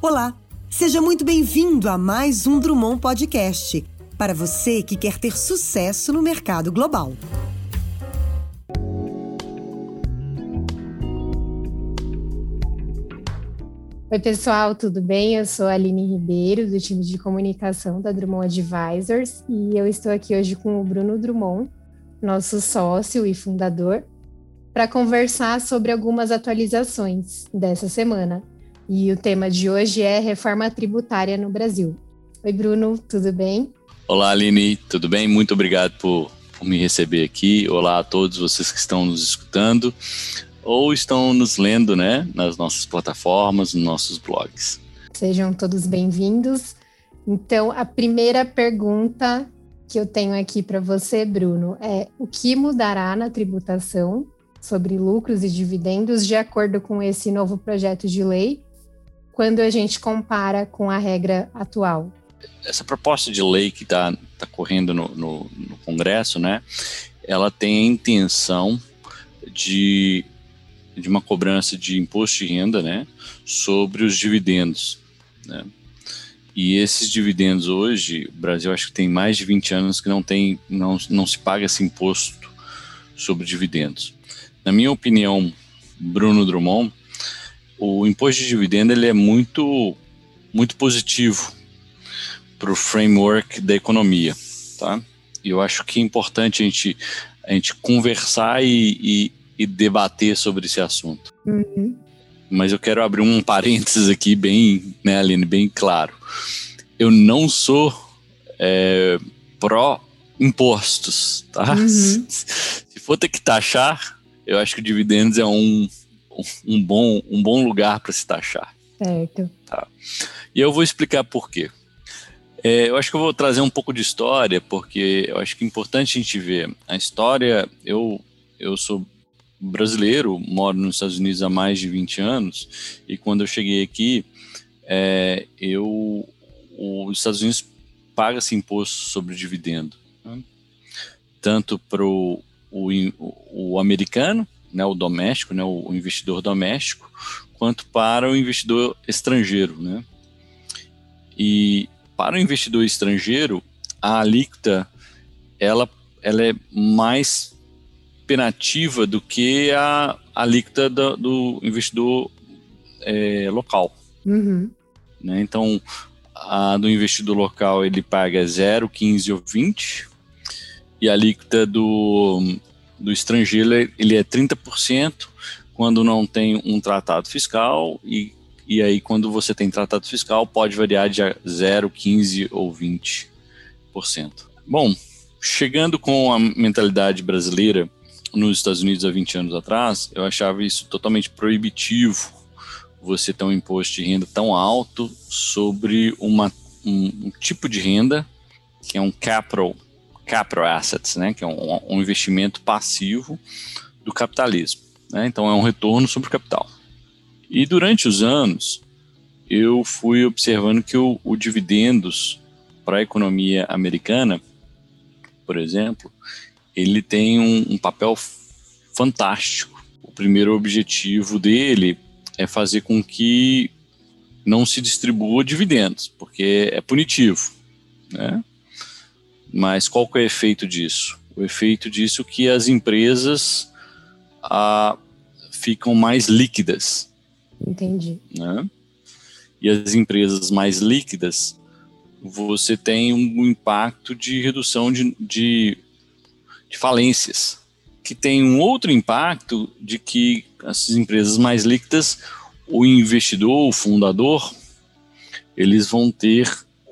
Olá, seja muito bem-vindo a mais um Drummond Podcast, para você que quer ter sucesso no mercado global. Oi, pessoal, tudo bem? Eu sou a Aline Ribeiro, do time de comunicação da Drummond Advisors, e eu estou aqui hoje com o Bruno Drummond, nosso sócio e fundador, para conversar sobre algumas atualizações dessa semana. E o tema de hoje é reforma tributária no Brasil. Oi, Bruno, tudo bem? Olá, Aline, tudo bem? Muito obrigado por, por me receber aqui. Olá a todos vocês que estão nos escutando ou estão nos lendo, né, nas nossas plataformas, nos nossos blogs. Sejam todos bem-vindos. Então, a primeira pergunta que eu tenho aqui para você, Bruno, é o que mudará na tributação sobre lucros e dividendos de acordo com esse novo projeto de lei quando a gente compara com a regra atual? Essa proposta de lei que está tá correndo no, no, no Congresso, né, ela tem a intenção de, de uma cobrança de imposto de renda né, sobre os dividendos. Né? E esses dividendos hoje, o Brasil acho que tem mais de 20 anos que não, tem, não, não se paga esse imposto sobre dividendos. Na minha opinião, Bruno Drummond, o imposto de dividendo ele é muito, muito positivo para o framework da economia, tá? E eu acho que é importante a gente, a gente conversar e, e, e debater sobre esse assunto. Uhum. Mas eu quero abrir um parênteses aqui bem, né, Aline, bem claro. Eu não sou é, pró impostos, tá? Uhum. Se for ter que taxar, eu acho que dividendos é um um bom, um bom lugar para se taxar. Certo. Tá. E eu vou explicar por quê. É, eu acho que eu vou trazer um pouco de história, porque eu acho que é importante a gente ver. A história, eu, eu sou brasileiro, moro nos Estados Unidos há mais de 20 anos, e quando eu cheguei aqui, é, eu, os Estados Unidos paga esse imposto sobre dividendo, né? tanto para o, o americano, né, o doméstico, né, o investidor doméstico, quanto para o investidor estrangeiro. Né? E para o investidor estrangeiro, a alíquota ela, ela é mais penativa do que a alíquota do, do investidor é, local. Uhum. Né? Então, a do investidor local ele paga 0, 15 ou 20, e a alíquota do do estrangeiro ele é 30% quando não tem um tratado fiscal e, e aí quando você tem tratado fiscal pode variar de 0, 15 ou 20%. Bom, chegando com a mentalidade brasileira nos Estados Unidos há 20 anos atrás, eu achava isso totalmente proibitivo você ter um imposto de renda tão alto sobre uma, um, um tipo de renda que é um capital capital assets, né, que é um, um investimento passivo do capitalismo. Né, então é um retorno sobre o capital. E durante os anos eu fui observando que o, o dividendos para a economia americana, por exemplo, ele tem um, um papel fantástico. O primeiro objetivo dele é fazer com que não se distribua dividendos, porque é punitivo. Né? Mas qual que é o efeito disso? O efeito disso é que as empresas ah, ficam mais líquidas. Entendi. Né? E as empresas mais líquidas, você tem um impacto de redução de, de, de falências, que tem um outro impacto de que essas empresas mais líquidas, o investidor, o fundador, eles vão ter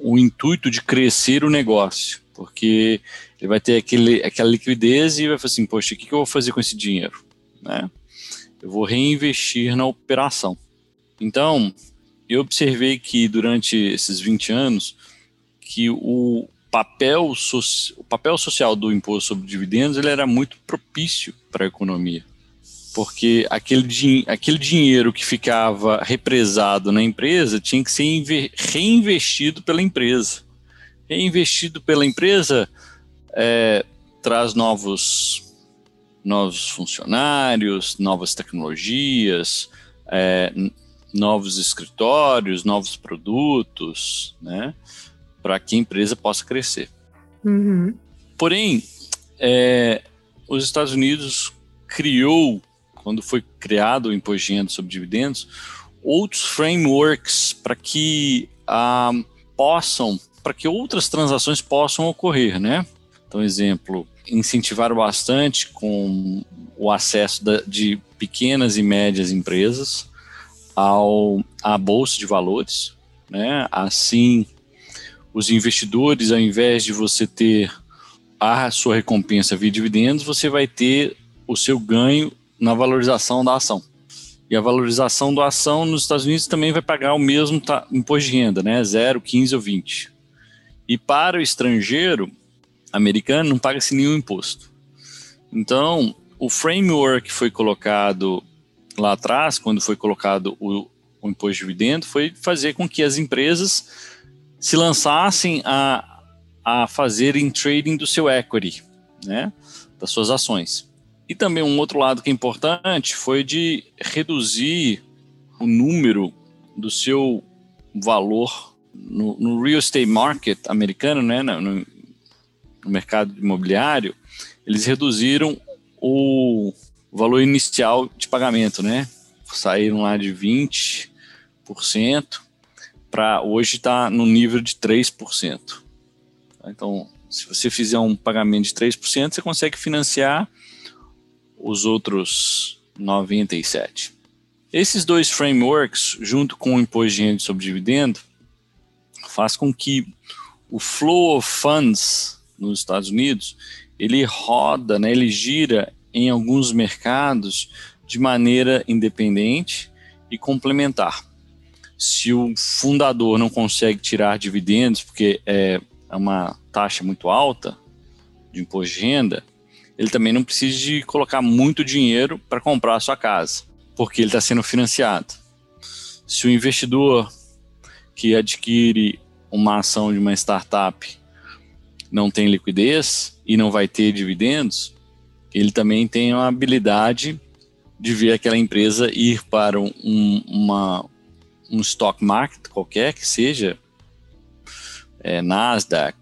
o intuito de crescer o negócio porque ele vai ter aquele, aquela liquidez e vai falar assim, poxa, o que, que eu vou fazer com esse dinheiro? Né? Eu vou reinvestir na operação. Então, eu observei que durante esses 20 anos, que o papel, so o papel social do imposto sobre dividendos ele era muito propício para a economia. Porque aquele, din aquele dinheiro que ficava represado na empresa tinha que ser reinvestido pela empresa reinvestido pela empresa é, traz novos, novos funcionários, novas tecnologias, é, novos escritórios, novos produtos, né, para que a empresa possa crescer. Uhum. Porém, é, os Estados Unidos criou, quando foi criado o imposto de renda sobre dividendos, outros frameworks para que ah, possam, para que outras transações possam ocorrer, né? Então, exemplo, incentivaram bastante com o acesso da, de pequenas e médias empresas ao, à bolsa de valores, né? Assim, os investidores, ao invés de você ter a sua recompensa via dividendos, você vai ter o seu ganho na valorização da ação. E a valorização da ação nos Estados Unidos também vai pagar o mesmo imposto de renda, né? 0, 15 ou 20. E para o estrangeiro americano não paga-se nenhum imposto. Então, o framework que foi colocado lá atrás, quando foi colocado o, o imposto de dividendo, foi fazer com que as empresas se lançassem a, a fazerem trading do seu equity, né, das suas ações. E também um outro lado que é importante foi de reduzir o número do seu valor no, no real estate market americano, né, no, no mercado imobiliário, eles reduziram o valor inicial de pagamento, né? Saíram lá de 20% para hoje está no nível de 3%. Então, se você fizer um pagamento de 3%, você consegue financiar os outros 97%. Esses dois frameworks, junto com o imposto de renda sobre dividendo, faz com que o flow of funds nos Estados Unidos ele roda, né, ele gira em alguns mercados de maneira independente e complementar. Se o fundador não consegue tirar dividendos porque é uma taxa muito alta de imposto de renda, ele também não precisa de colocar muito dinheiro para comprar a sua casa, porque ele está sendo financiado. Se o investidor que adquire uma ação de uma startup não tem liquidez e não vai ter dividendos, ele também tem a habilidade de ver aquela empresa ir para um, uma, um stock market qualquer que seja, é, Nasdaq,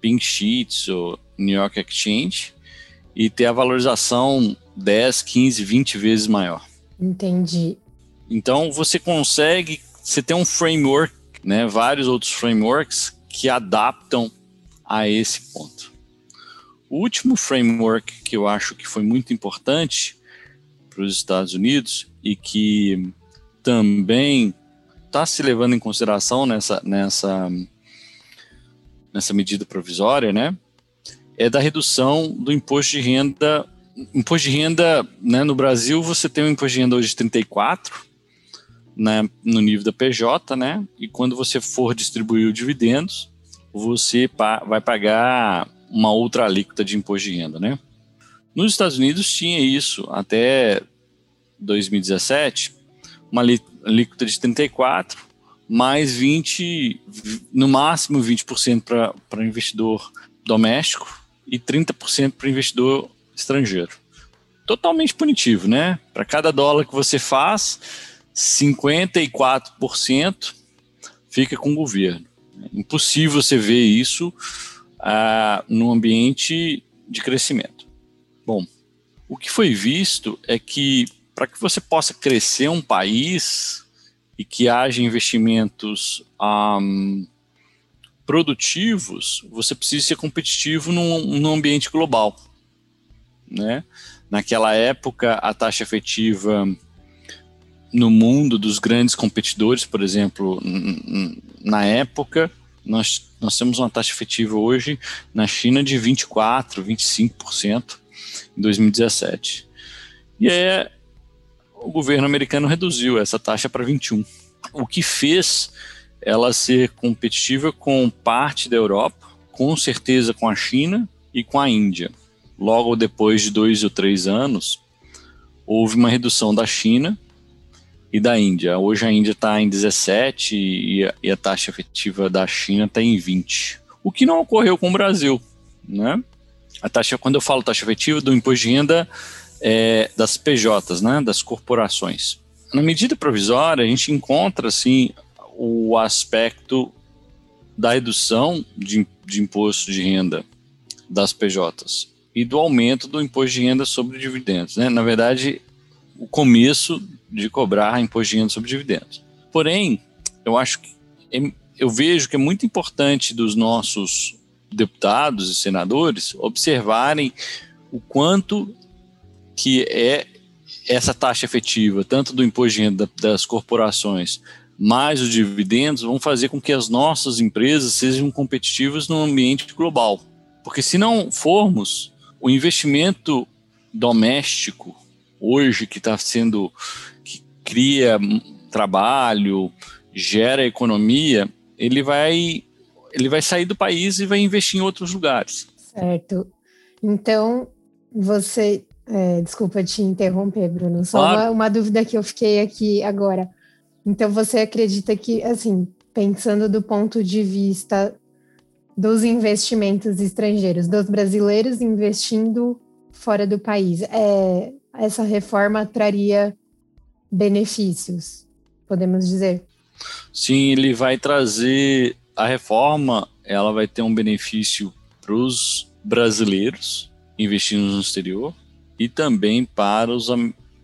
Pink Sheets ou New York Exchange, e ter a valorização 10, 15, 20 vezes maior. Entendi. Então você consegue, você tem um framework, né, vários outros frameworks que adaptam a esse ponto. O último framework que eu acho que foi muito importante para os Estados Unidos e que também está se levando em consideração nessa, nessa, nessa medida provisória, né, é da redução do imposto de renda. Imposto de renda, né, no Brasil você tem um imposto de renda hoje de 34, né, no nível da PJ, né, e quando você for distribuir os dividendos, você pa vai pagar uma outra alíquota de imposto de renda, né? Nos Estados Unidos tinha isso até 2017, uma alíquota de 34, mais 20, no máximo 20% para investidor doméstico e 30% para investidor estrangeiro. Totalmente punitivo, né? Para cada dólar que você faz, 54% fica com o governo. É impossível você ver isso ah, no ambiente de crescimento. Bom, o que foi visto é que para que você possa crescer um país e que haja investimentos um, produtivos, você precisa ser competitivo num, num ambiente global. Né? Naquela época, a taxa efetiva no mundo dos grandes competidores, por exemplo, na época, nós, nós temos uma taxa efetiva hoje na China de 24%, 25% em 2017. E aí o governo americano reduziu essa taxa para 21%, o que fez ela ser competitiva com parte da Europa, com certeza com a China e com a Índia. Logo depois de dois ou três anos, houve uma redução da China e da Índia. Hoje a Índia está em 17 e a, e a taxa efetiva da China está em 20. O que não ocorreu com o Brasil, né? A taxa, quando eu falo taxa efetiva do imposto de renda é, das PJs, né, das corporações. na medida provisória, a gente encontra assim o aspecto da redução de, de imposto de renda das PJs e do aumento do imposto de renda sobre dividendos. Né? Na verdade, o começo de cobrar imposto de renda sobre dividendos. Porém, eu acho que é, eu vejo que é muito importante dos nossos deputados e senadores observarem o quanto que é essa taxa efetiva, tanto do imposto de renda das corporações, mais os dividendos, vão fazer com que as nossas empresas sejam competitivas no ambiente global. Porque se não formos, o investimento doméstico hoje que está sendo cria trabalho, gera economia, ele vai ele vai sair do país e vai investir em outros lugares. Certo. Então, você. É, desculpa te interromper, Bruno. Só claro. uma, uma dúvida que eu fiquei aqui agora. Então, você acredita que, assim, pensando do ponto de vista dos investimentos estrangeiros, dos brasileiros investindo fora do país, é, essa reforma traria benefícios, podemos dizer? Sim, ele vai trazer a reforma, ela vai ter um benefício para os brasileiros investindo no exterior e também para os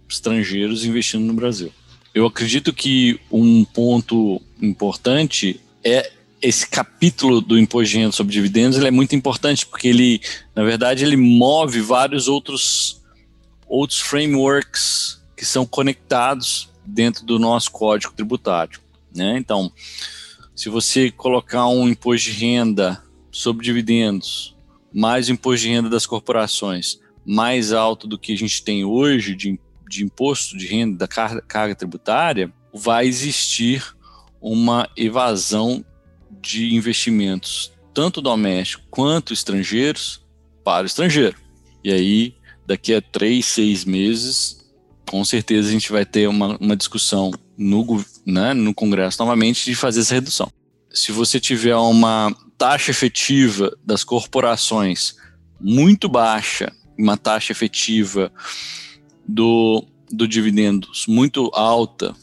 estrangeiros investindo no Brasil. Eu acredito que um ponto importante é esse capítulo do imposto de renda sobre dividendos, ele é muito importante porque ele, na verdade, ele move vários outros outros frameworks que são conectados dentro do nosso código tributário, né? Então, se você colocar um imposto de renda sobre dividendos, mais o imposto de renda das corporações, mais alto do que a gente tem hoje de, de imposto de renda da carga, carga tributária, vai existir uma evasão de investimentos, tanto domésticos quanto estrangeiros, para o estrangeiro. E aí, daqui a três, seis meses, com certeza a gente vai ter uma, uma discussão no, né, no Congresso novamente de fazer essa redução. Se você tiver uma taxa efetiva das corporações muito baixa, uma taxa efetiva do, do dividendos muito alta,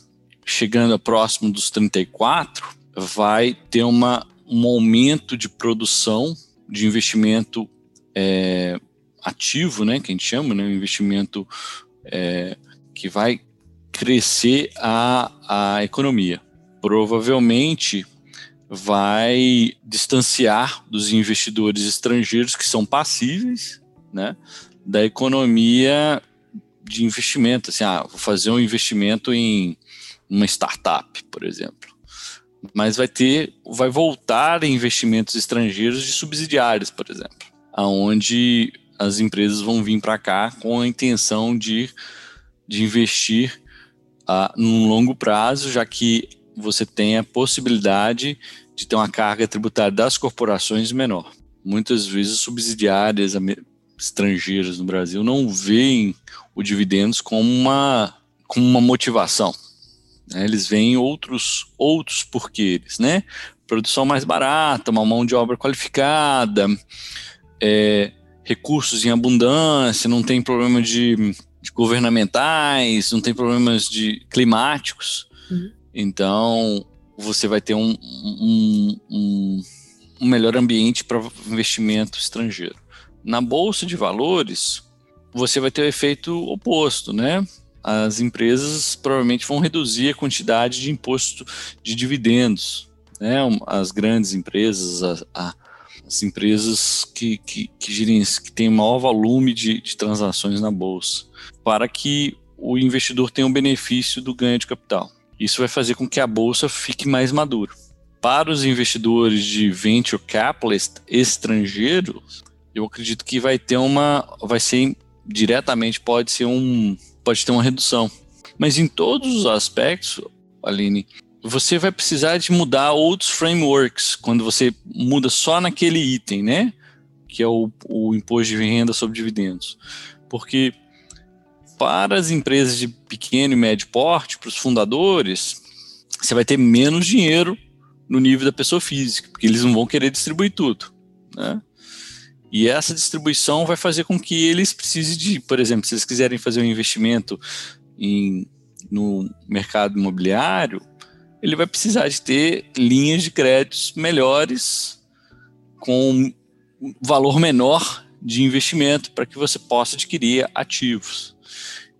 chegando a próximo dos 34, vai ter uma, um aumento de produção de investimento é, ativo, né, que a gente chama, né, investimento é, que vai crescer a, a economia. Provavelmente vai distanciar dos investidores estrangeiros que são passíveis, né, da economia de investimento. Assim, ah, vou fazer um investimento em uma startup, por exemplo. Mas vai ter, vai voltar investimentos estrangeiros de subsidiários, por exemplo, aonde as empresas vão vir para cá com a intenção de, de investir a num longo prazo, já que você tem a possibilidade de ter uma carga tributária das corporações menor. Muitas vezes subsidiárias estrangeiras no Brasil não veem o dividendos como uma, como uma motivação. Né? Eles veem outros, outros porquês, né? Produção mais barata, uma mão de obra qualificada, é, recursos em abundância, não tem problema de de governamentais, não tem problemas de climáticos. Uhum. Então, você vai ter um, um, um, um melhor ambiente para investimento estrangeiro. Na bolsa de valores, você vai ter o efeito oposto, né? As empresas provavelmente vão reduzir a quantidade de imposto de dividendos, né? As grandes empresas, a, a, as empresas que, que, que, que têm maior volume de, de transações na bolsa para que o investidor tenha um benefício do ganho de capital. Isso vai fazer com que a bolsa fique mais madura. Para os investidores de venture capitalist estrangeiros, eu acredito que vai ter uma, vai ser diretamente pode ser um, pode ter uma redução. Mas em todos os aspectos, Aline, você vai precisar de mudar outros frameworks quando você muda só naquele item, né? Que é o, o imposto de renda sobre dividendos. Porque para as empresas de pequeno e médio porte, para os fundadores, você vai ter menos dinheiro no nível da pessoa física, porque eles não vão querer distribuir tudo. Né? E essa distribuição vai fazer com que eles precisem de, por exemplo, se eles quiserem fazer um investimento em, no mercado imobiliário, ele vai precisar de ter linhas de créditos melhores com valor menor de investimento para que você possa adquirir ativos.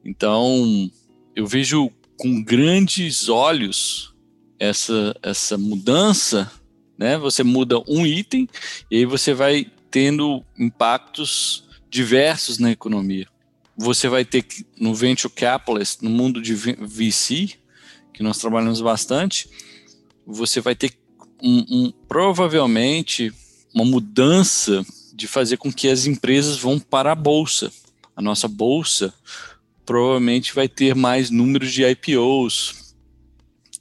Então, eu vejo com grandes olhos essa, essa mudança, né? Você muda um item e aí você vai tendo impactos diversos na economia. Você vai ter que, no venture capitalist, no mundo de VC, que nós trabalhamos bastante, você vai ter um, um, provavelmente uma mudança de fazer com que as empresas vão para a bolsa. A nossa bolsa provavelmente vai ter mais números de IPOs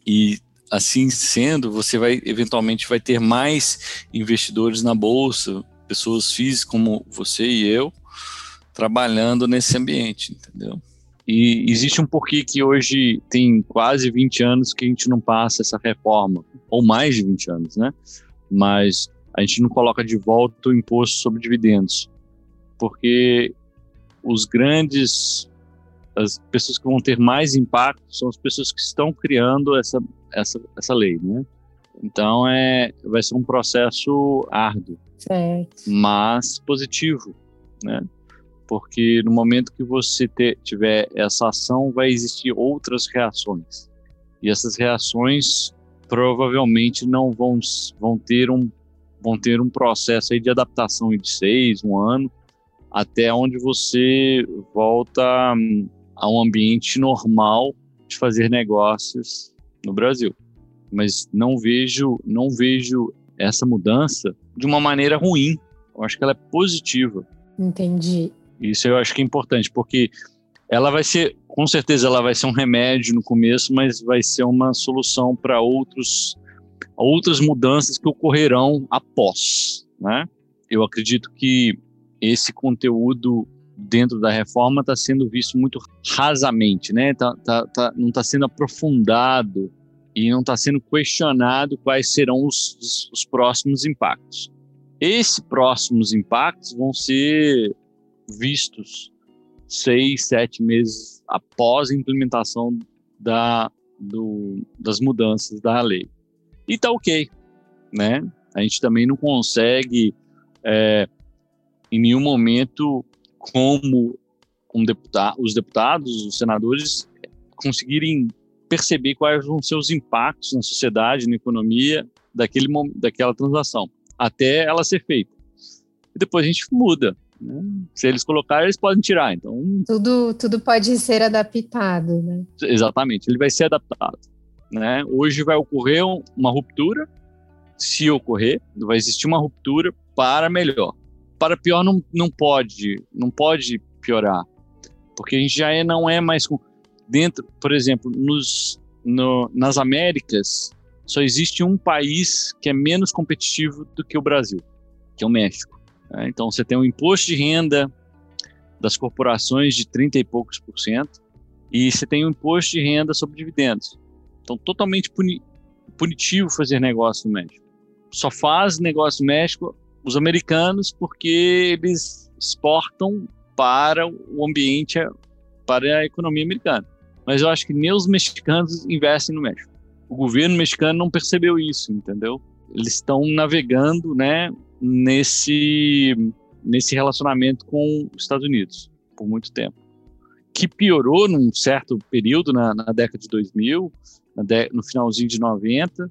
e assim sendo, você vai eventualmente vai ter mais investidores na bolsa, pessoas físicas como você e eu, trabalhando nesse ambiente, entendeu? E existe um porquê que hoje tem quase 20 anos que a gente não passa essa reforma, ou mais de 20 anos, né? Mas a gente não coloca de volta o imposto sobre dividendos, porque os grandes as pessoas que vão ter mais impacto são as pessoas que estão criando essa, essa, essa lei, né? Então é, vai ser um processo árduo, certo. mas positivo, né? Porque no momento que você ter, tiver essa ação, vai existir outras reações. E essas reações provavelmente não vão, vão, ter, um, vão ter um processo aí de adaptação de seis, um ano, até onde você volta hum, a um ambiente normal de fazer negócios no Brasil. Mas não vejo, não vejo essa mudança de uma maneira ruim. Eu acho que ela é positiva. Entendi. Isso eu acho que é importante, porque ela vai ser, com certeza, ela vai ser um remédio no começo, mas vai ser uma solução para outros outras mudanças que ocorrerão após, né? Eu acredito que esse conteúdo dentro da reforma está sendo visto muito rasamente, né? Tá, tá, tá não está sendo aprofundado e não está sendo questionado quais serão os, os, os próximos impactos. Esses próximos impactos vão ser vistos seis, sete meses após a implementação da, do, das mudanças da lei. E tá ok, né? A gente também não consegue, é, nenhum momento, como um deputado, os deputados, os senadores conseguirem perceber quais vão ser os impactos na sociedade, na economia daquele daquela transação, até ela ser feita. E depois a gente muda. Né? Se eles colocarem, eles podem tirar. Então tudo tudo pode ser adaptado, né? Exatamente, ele vai ser adaptado. Né? Hoje vai ocorrer uma ruptura, se ocorrer, vai existir uma ruptura para melhor para pior não, não pode, não pode piorar, porque a gente já é, não é mais com, dentro, por exemplo, nos, no, nas Américas só existe um país que é menos competitivo do que o Brasil, que é o México. Né? Então você tem um imposto de renda das corporações de 30 e poucos por cento e você tem um imposto de renda sobre dividendos. Então totalmente puni, punitivo fazer negócio no México. Só faz negócio no México os americanos porque eles exportam para o ambiente, para a economia americana. Mas eu acho que nem os mexicanos investem no México. O governo mexicano não percebeu isso, entendeu? Eles estão navegando, né, nesse nesse relacionamento com os Estados Unidos por muito tempo, que piorou num certo período na, na década de 2000, de, no finalzinho de 90,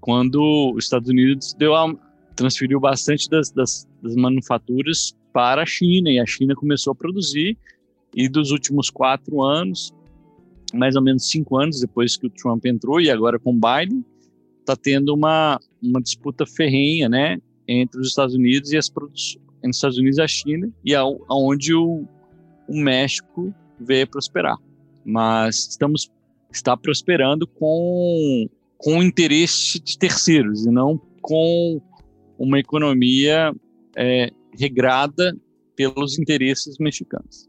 quando os Estados Unidos deu a, transferiu bastante das, das, das manufaturas para a China e a China começou a produzir e dos últimos quatro anos, mais ou menos cinco anos depois que o Trump entrou e agora com o Biden, está tendo uma, uma disputa ferrenha, né, entre os Estados Unidos e as produções entre os Estados Unidos e a China e aonde o, o México veio prosperar. Mas estamos está prosperando com com interesse de terceiros e não com uma economia é, regrada pelos interesses mexicanos.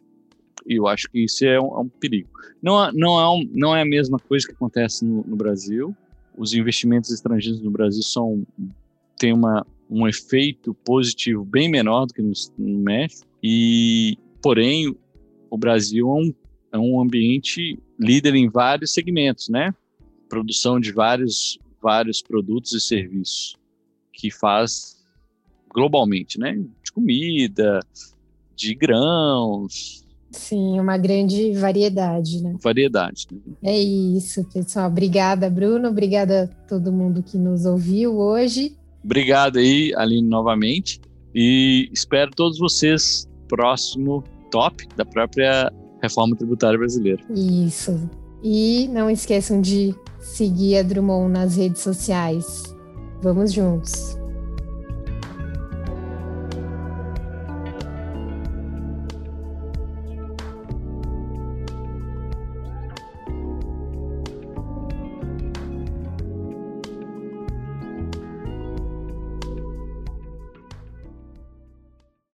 E eu acho que isso é um, é um perigo. Não, não, é um, não é a mesma coisa que acontece no, no Brasil. Os investimentos estrangeiros no Brasil são têm uma, um efeito positivo bem menor do que no, no México. E, porém, o Brasil é um é um ambiente líder em vários segmentos, né? Produção de vários, vários produtos e serviços que faz globalmente, né? De comida, de grãos. Sim, uma grande variedade, né? Variedade. Né? É isso, pessoal. Obrigada, Bruno. Obrigada a todo mundo que nos ouviu hoje. Obrigado aí, Aline, novamente. E espero todos vocês próximo top da própria reforma tributária brasileira. Isso. E não esqueçam de seguir a Drummond nas redes sociais. Vamos juntos.